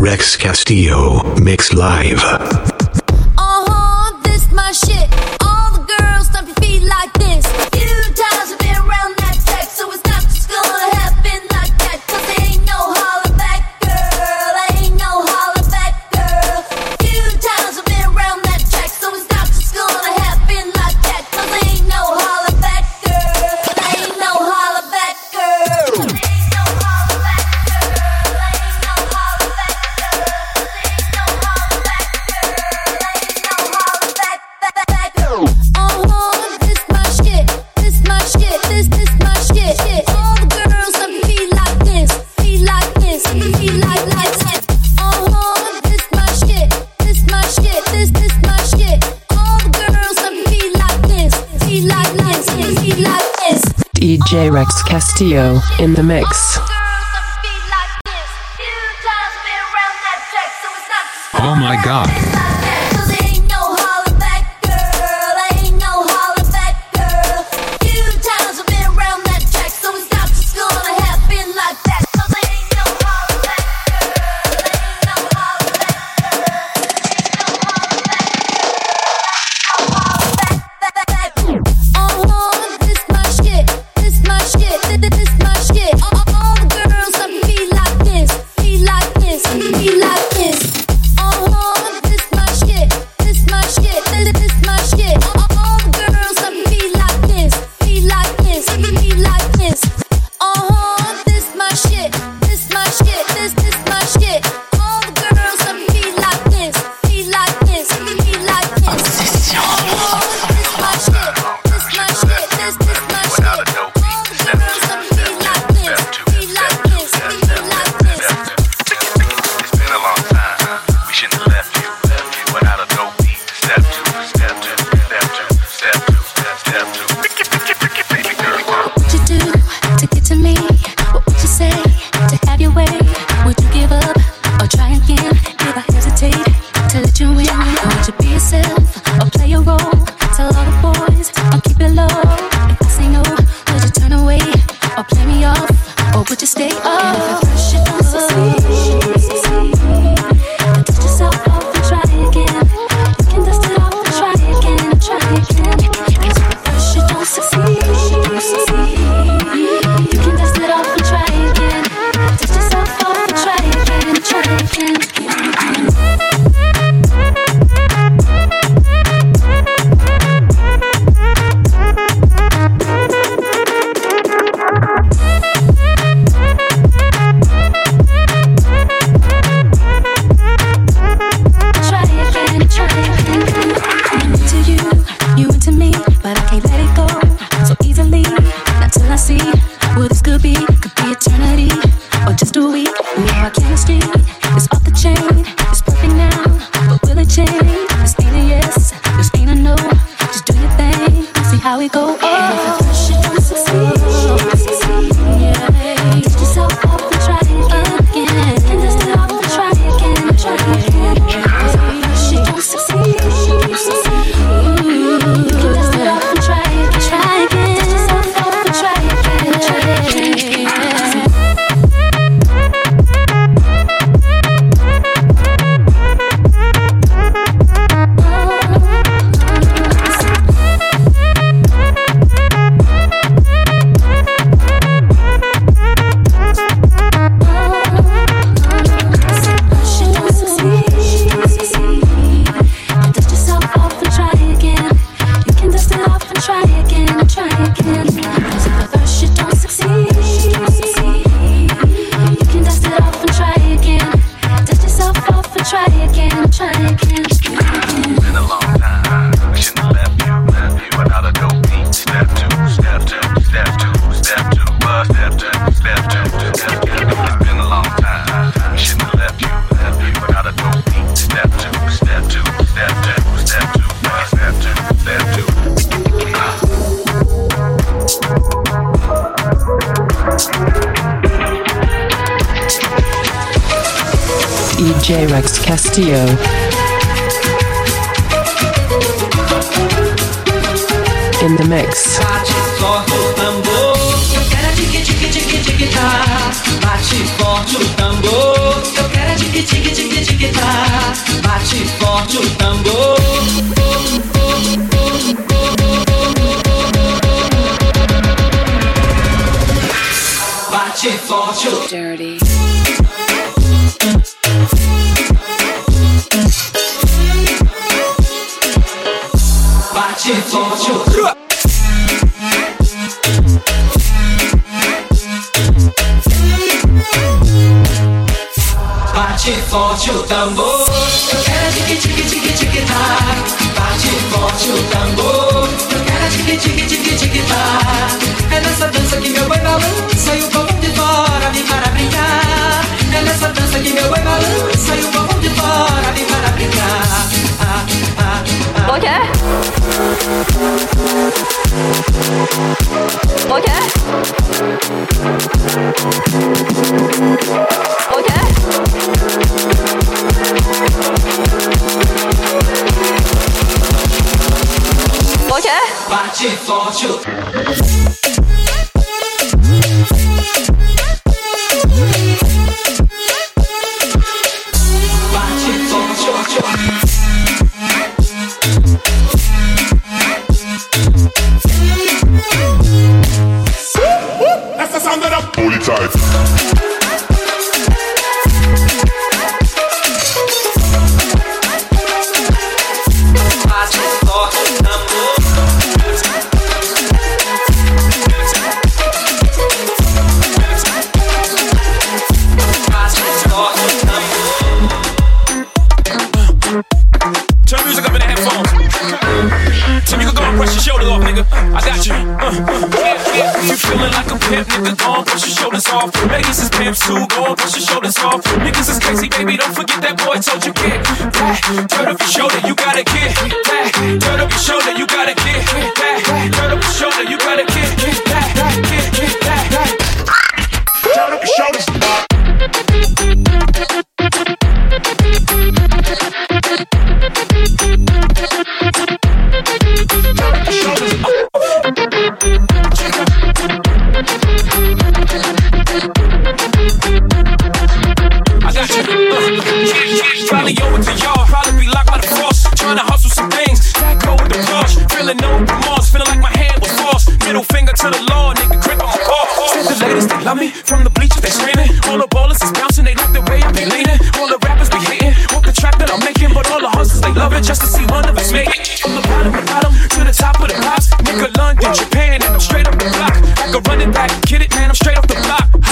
Rex Castillo, mixed Live. Uh-huh, this my shit. In the mix. I hesitate to let you in. I want you to be yourself. DJ Rex Castillo. In the mix. Bate forte o tambor, eu quero a tique tique tique tá. Bate forte o tambor, eu quero a tique tique tique tá. Bate forte o tambor. Bate forte o dirty. Bate forte o tambor Eu quero tique tique tique tique tá Bate forte o tambor Eu quero tique tique tique tique tá É nessa dança Bate nigga. I got you. Uh, yeah, yeah. You feeling like a pimp, nigga, go and brush your shoulders off. Ladies is pimps too, go and brush your shoulders off. Niggas is crazy, baby, don't forget that boy told you get back. Turn up your shoulder, you gotta get back. Turn up your shoulder, you gotta get back. Turn up your shoulder, you gotta get back. Get, get back. Turn up your shoulders.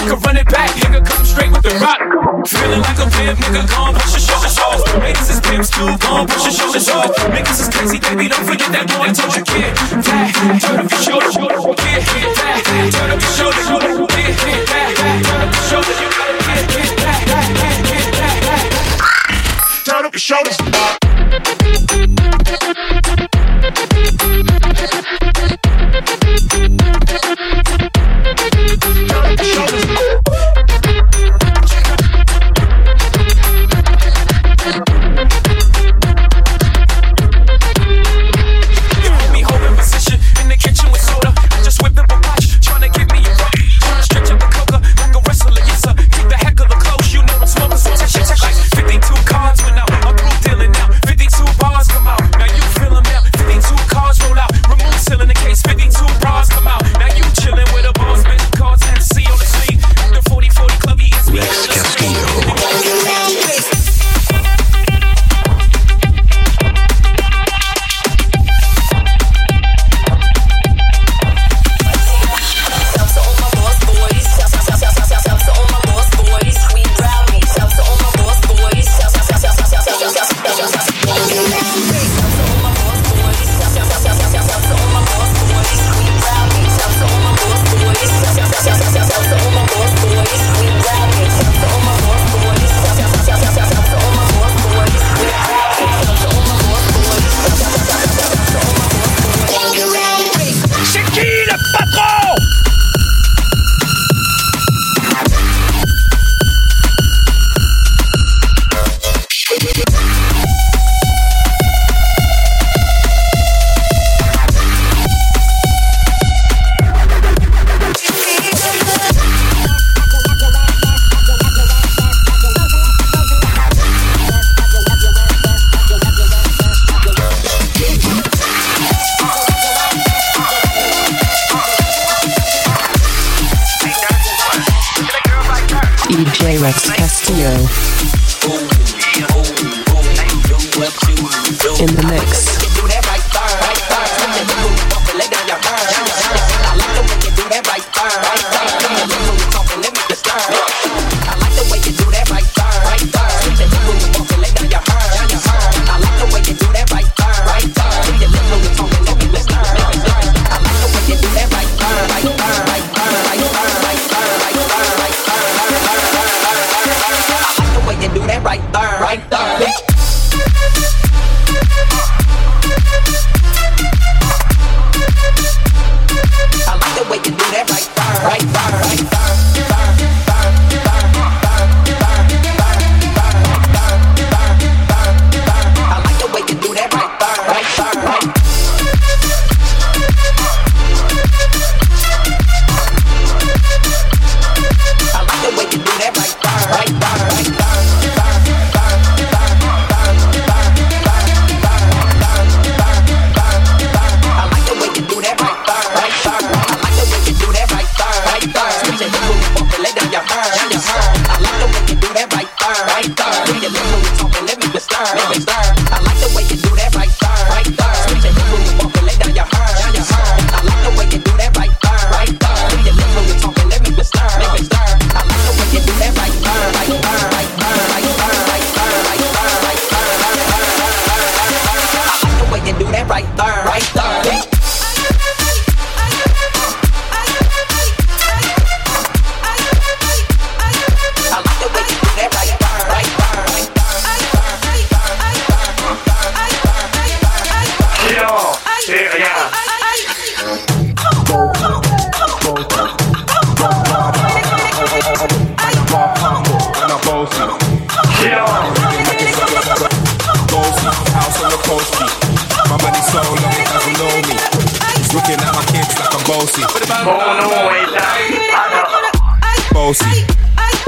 I can run it back, nigga, I'm straight with the rock. Feeling like a pimp, nigga, gon' push your shoulders off. Ladies is pimps too, gon' push your shoulders off. Niggas is crazy, baby, don't forget that boy told you, kid. That, turn up your shoulders, kid, that, turn up your shoulders, kid, that, turn up your shoulders, you gotta get, get that, get that, that. Turn up your shoulders. Alex Castillo.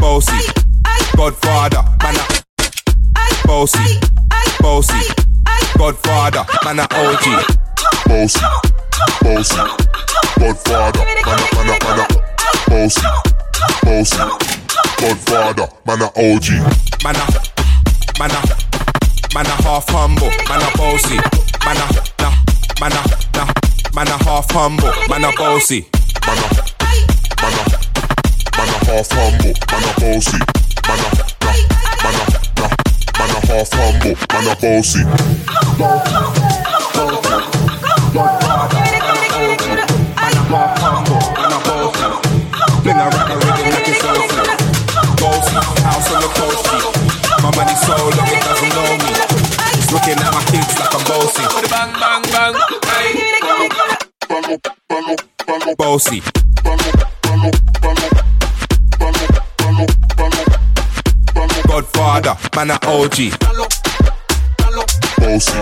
Bossy, Godfather, man a bossy, bossy, Godfather, man a OG. Bossy, bossy, Godfather, man a, man a, man a, bossy, bossy, Godfather, man a OG. Man a, man a, man a half humble, man a bossy, man a, nah, man a, nah, man a half humble, man a bossy. Man a, man a, man a half humble, man a bossy. Man a, nah, man a, nah, man a half humble, man a bossy. Man a half humble, man a bossy. Bling a rap a rhythm like it's awesome. Bossy, house on the coast G. My money so long it doesn't know me. It's looking at my kids like I'm bossy. Bang, bang, bang. Hey. Bossy. Godfather, man a OG. Bossy,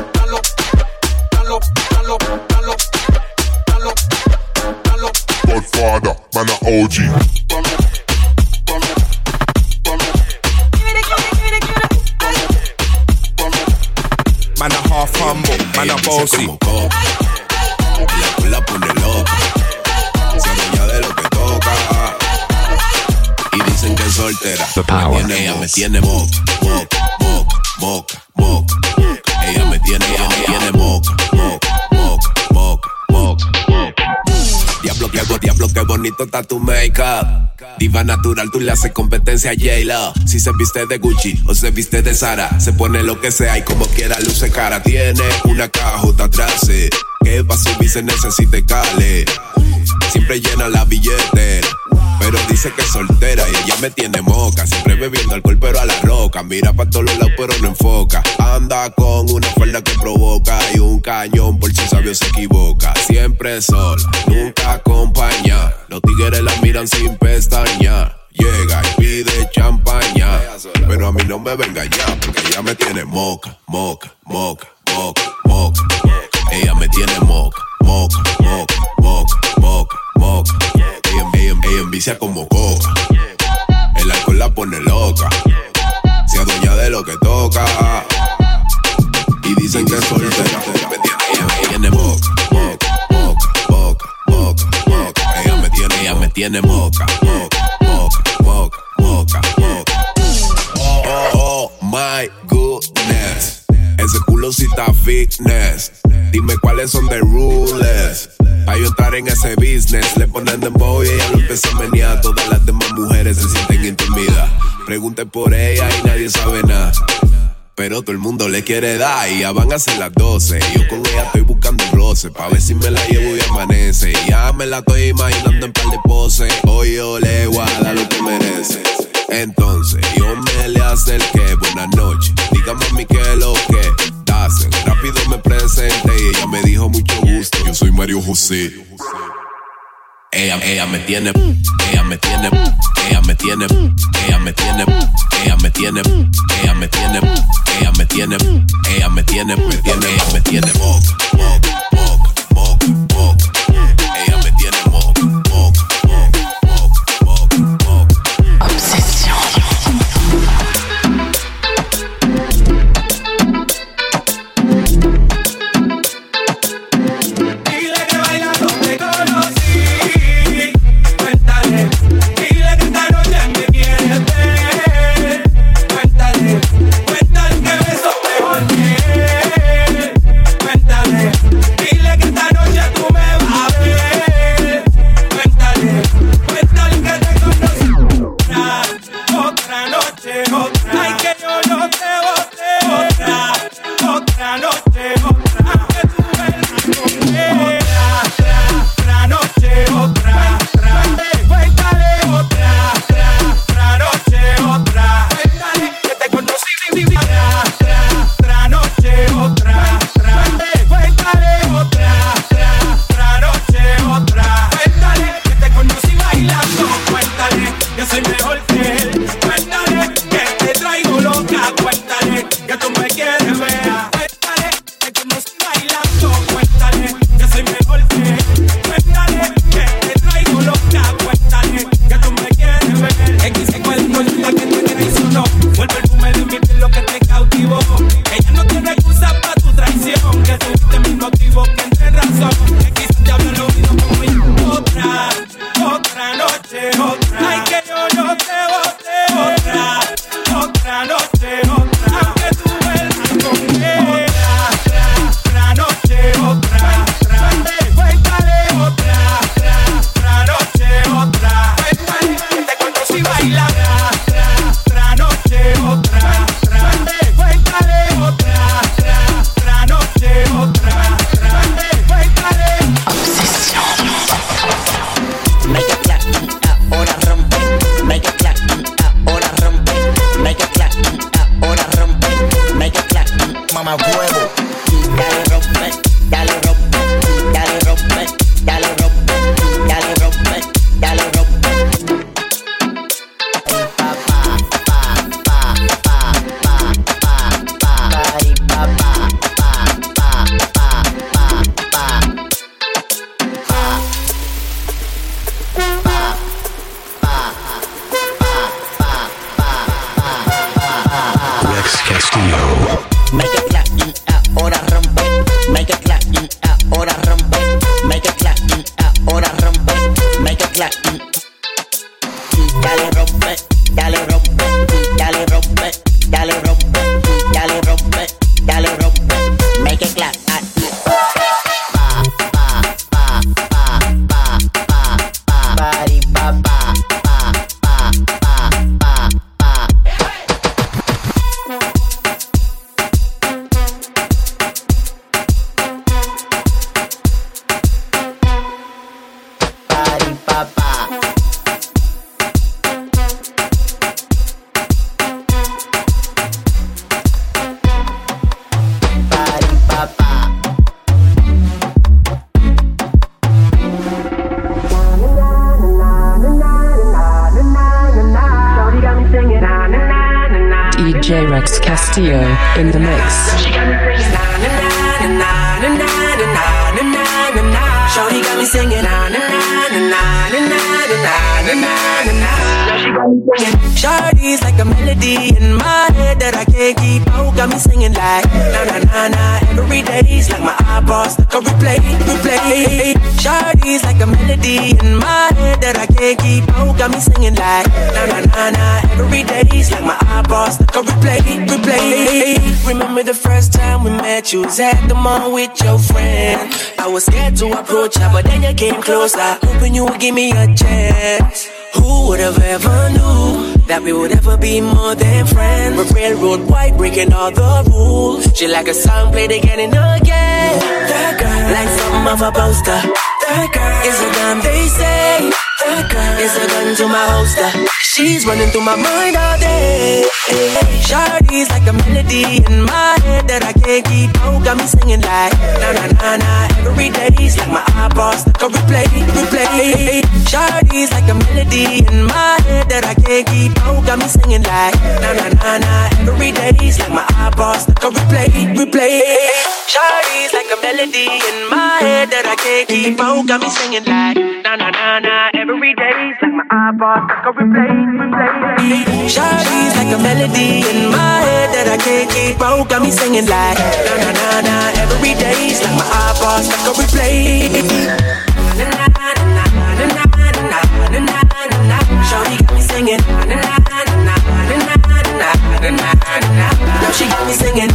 Godfather, man a OG. Man a half humble, man a bossy. The power. Ella me tiene moca, moca, moca, moca, moca. Ella me tiene, ella me tiene moca, moca, moca, moca, moca. Diablo, qué, diablo, qué bonito está tu make-up. Diva natural, tú le haces competencia a J-Lo. Si se viste de Gucci o se viste de Sara, se pone lo que sea y como quiera luce cara. Tiene una cajota atrás, eh, que pa' subirse necesite cale. Siempre llena la billetera. Pero dice que es soltera y ella me tiene moca. Siempre bebiendo alcohol, pero a la roca. Mira pa' todos los lados, pero no enfoca. Anda con una falda que provoca y un cañón por si sabio se equivoca. Siempre sola, nunca acompaña. Los tigres la miran sin pestaña. Llega y pide champaña. Pero a mí no me venga ya, porque ella me tiene moca, moca, moca, moca, moca. Ella me tiene moca, moca, envicia como coca. El alcohol la pone loca. Se adueña de lo que toca. Y dicen que es soltera. Ella me tiene moca, moca, moca, moca, moca, moca. Ella me tiene, ella me tiene moca, moca, moca, moca, moca. Oh, oh, my goodness. Ese culo sí está fitness. Dime cuáles son the rules. Pa' yo estar en ese business, le ponen dembow y ella lo empieza a menear. Todas las demás mujeres se sienten intimidadas. Pregunte por ella y nadie sabe nada. Pero todo el mundo le quiere dar y ya van a ser las 12. Yo con ella estoy buscando el roce, pa' ver si me la llevo y amanece. Ya me la estoy imaginando en par de poses. Hoy yo le guarda lo que merece. Entonces yo me le acerqué, buenas noches. Dígame a mí qué es lo que hacen. Rápido me presenté y ella me dijo mucho Mario José. Ella, ella me tiene, ella me tiene, ella me tiene, ella me tiene, ella me tiene, ella me tiene, ella me tiene, ella me tiene, me tiene, ella me tiene, when you came closer, hoping you would give me a chance. Who would have ever knew that we would ever be more than friends? We're railroad white, breaking all the rules. She like a song played again and again. That girl, like something off a poster. That girl is a gun they say is a gun to my holster. She's running through my mind all day. Shawty's like a melody in my head that I can't keep out. Got me singing like na na na na every day's like my eyeballs stuck on replay, replay. Shawty's like a melody in my head that I can't keep out. Got me singing like na na na na every day's like my eyeballs stuck on replay, replay. Shawty's like a melody in my head that I can't keep out. Got me singing like na na na na every day's like my eyeballs stuck on replay, replay. Shawty's like a melody in my head that I can't keep out. Got me singing like na na na na every day's like my eyeballs stuck on replay. Na na na na na na na na na na na. Shawty got me singing na na na na na na na na na. Now she got me singing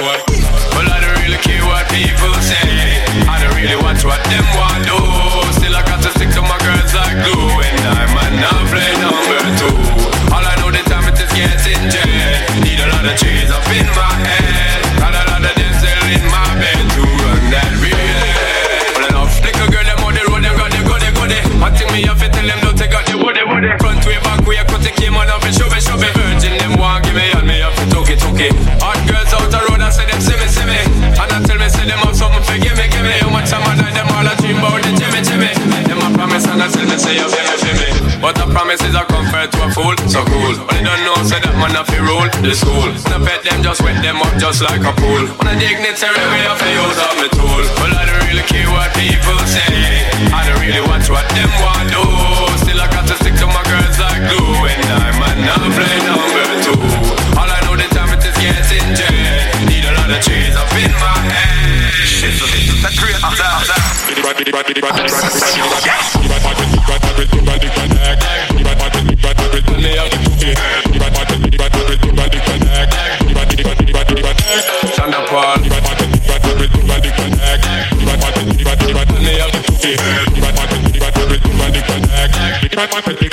Well, just like a pool. On a dignitary way, eh? I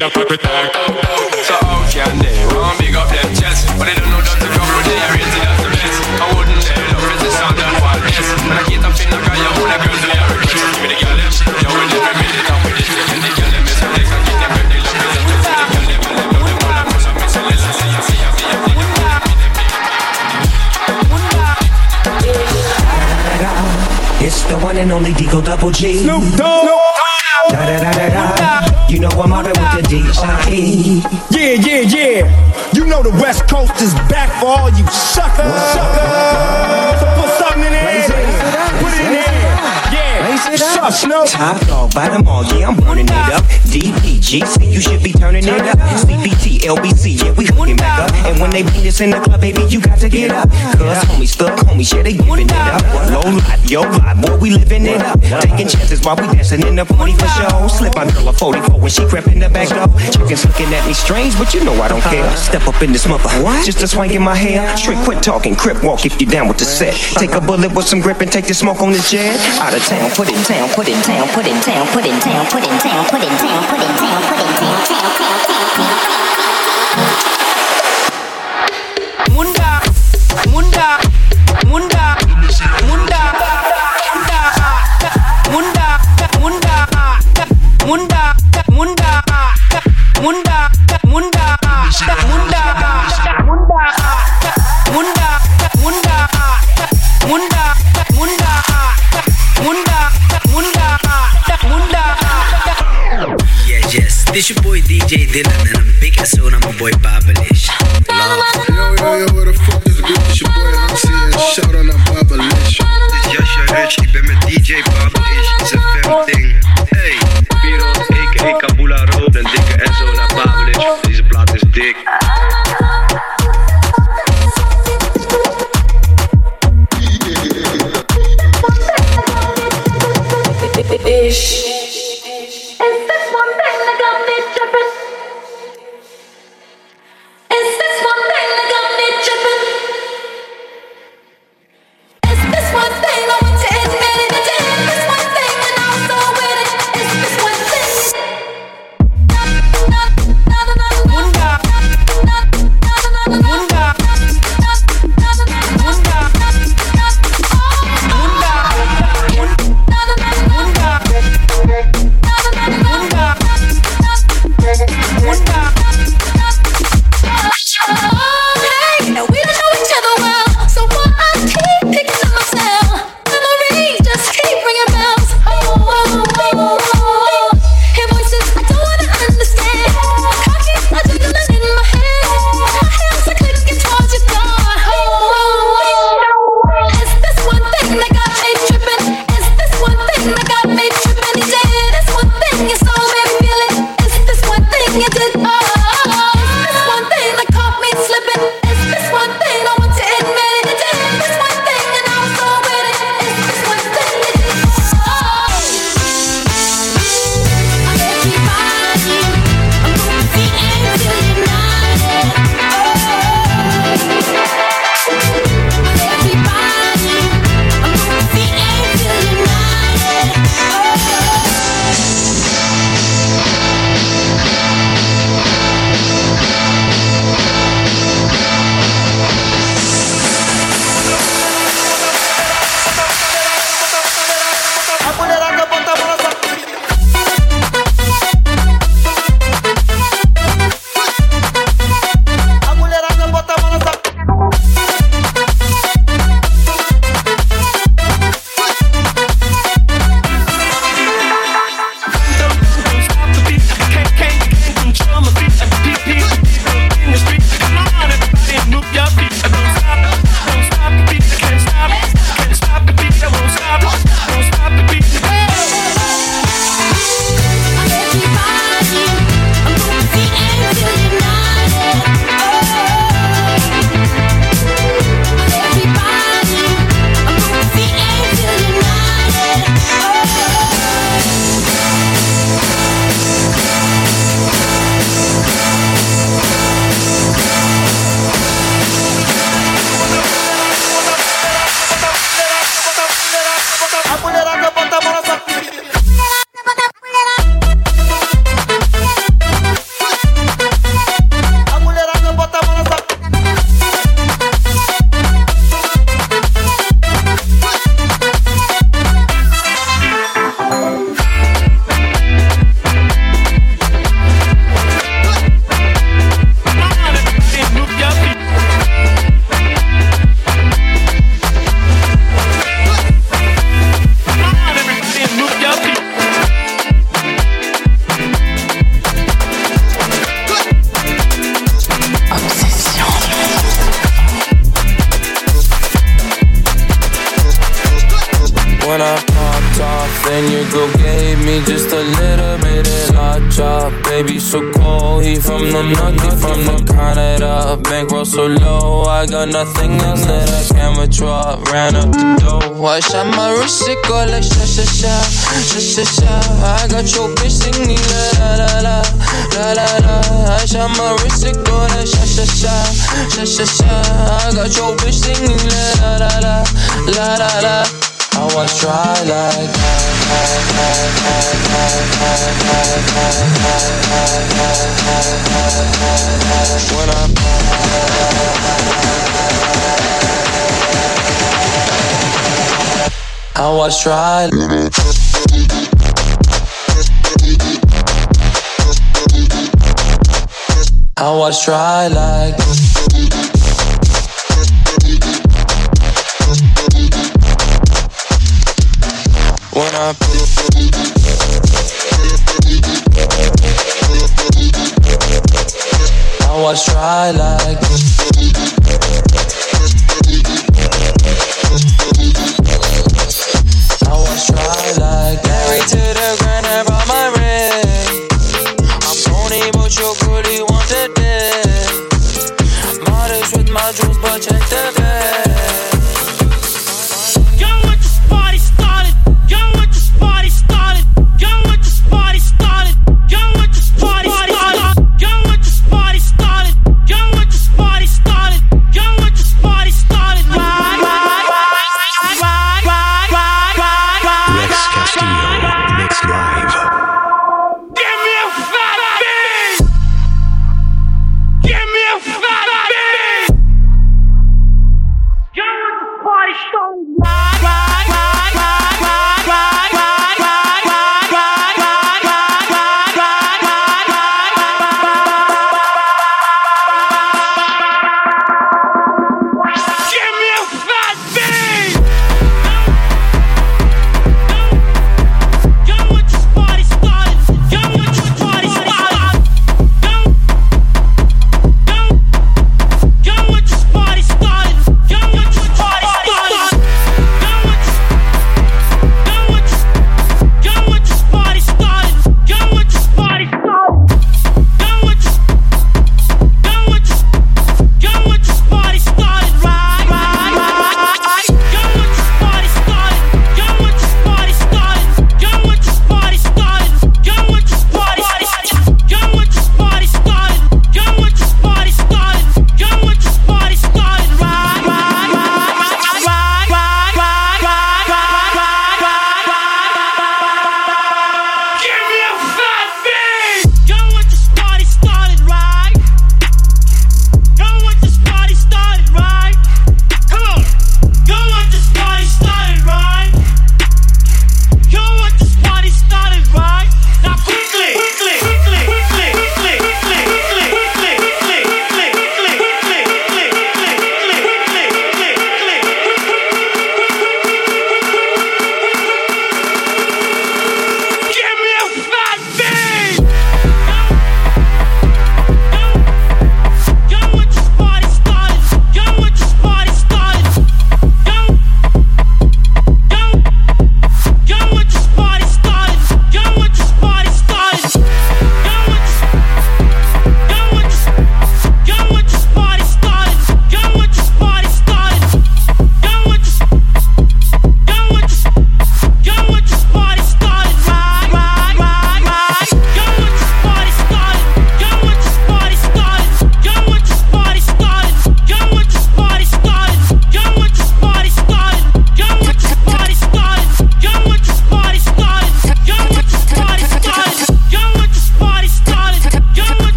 So how can they? Want big up them chest. But they don't know that to cover with the area that's the best. I wouldn't dare love it, it's sound and wild best When I get up in the guy, you wanna girls they are rich Give me the girl them, you will every minute I'm with it And the girl them is a next, I get them ready, love it And just the girl them, I love them, all I'm gonna miss it Let's see, I see, I see, I see It's the one and only D-O Double G. Snoop Dogg. Da da da da da. You know I'm out there with Yeah, yeah, yeah. You know the West Coast is back for all you suckers. Suckers. Snoop. Top dog by them all, yeah, I'm burning it up. DPGC, you should be turning it up. CPT, LBC, yeah, we hooking back up. And when they beat us in the club, baby, you got to get up. Cause homies, stuck homies, yeah, they giving it up. Low life, yo vibe, boy, we living it up. Taking chances while we dancing in the party for show. Slip my girl a 44 when she crept in the back door. Chickens looking at me strange, but you know I don't care. Step up in this mother, just a swing in my hair. Trick, quit talking, crip walk if you down with the set. Take a bullet with some grip and take the smoke on the jet. Out of town, put in town, put in town, put in town, put in town, put in town, put in town, put in town, put in town, town, town, town, Munda, DJ Dylan and a big soon on my boy Babalish. Yo, yo, yo, what the fuck is good? It's your boy Hansi en shout out naar Babalish. Dit is Jasja Rich, ik ben met DJ Babalish. Is een fem ding. Hey, Piro, a.k.a. Kabula Road en dikke Enzo naar Babalish. Deze plaat is dik. One so cold, he from the nookie, from the Canada. Bankroll so low, I got nothing else that I can withdraw. Ran up the dough, I shot my wrist, it go like sha sha sha, sha sha sha. I got your bitch singing la la la, la la la. I shot my wrist, it go like sha sha sha, sha sha sha. I got your bitch singing la la la la, la la la. I try like when I I was try I was try like I try like I try like Married to the grind and brought my ring I'm phony but you really want dick Modest with my jewels but check the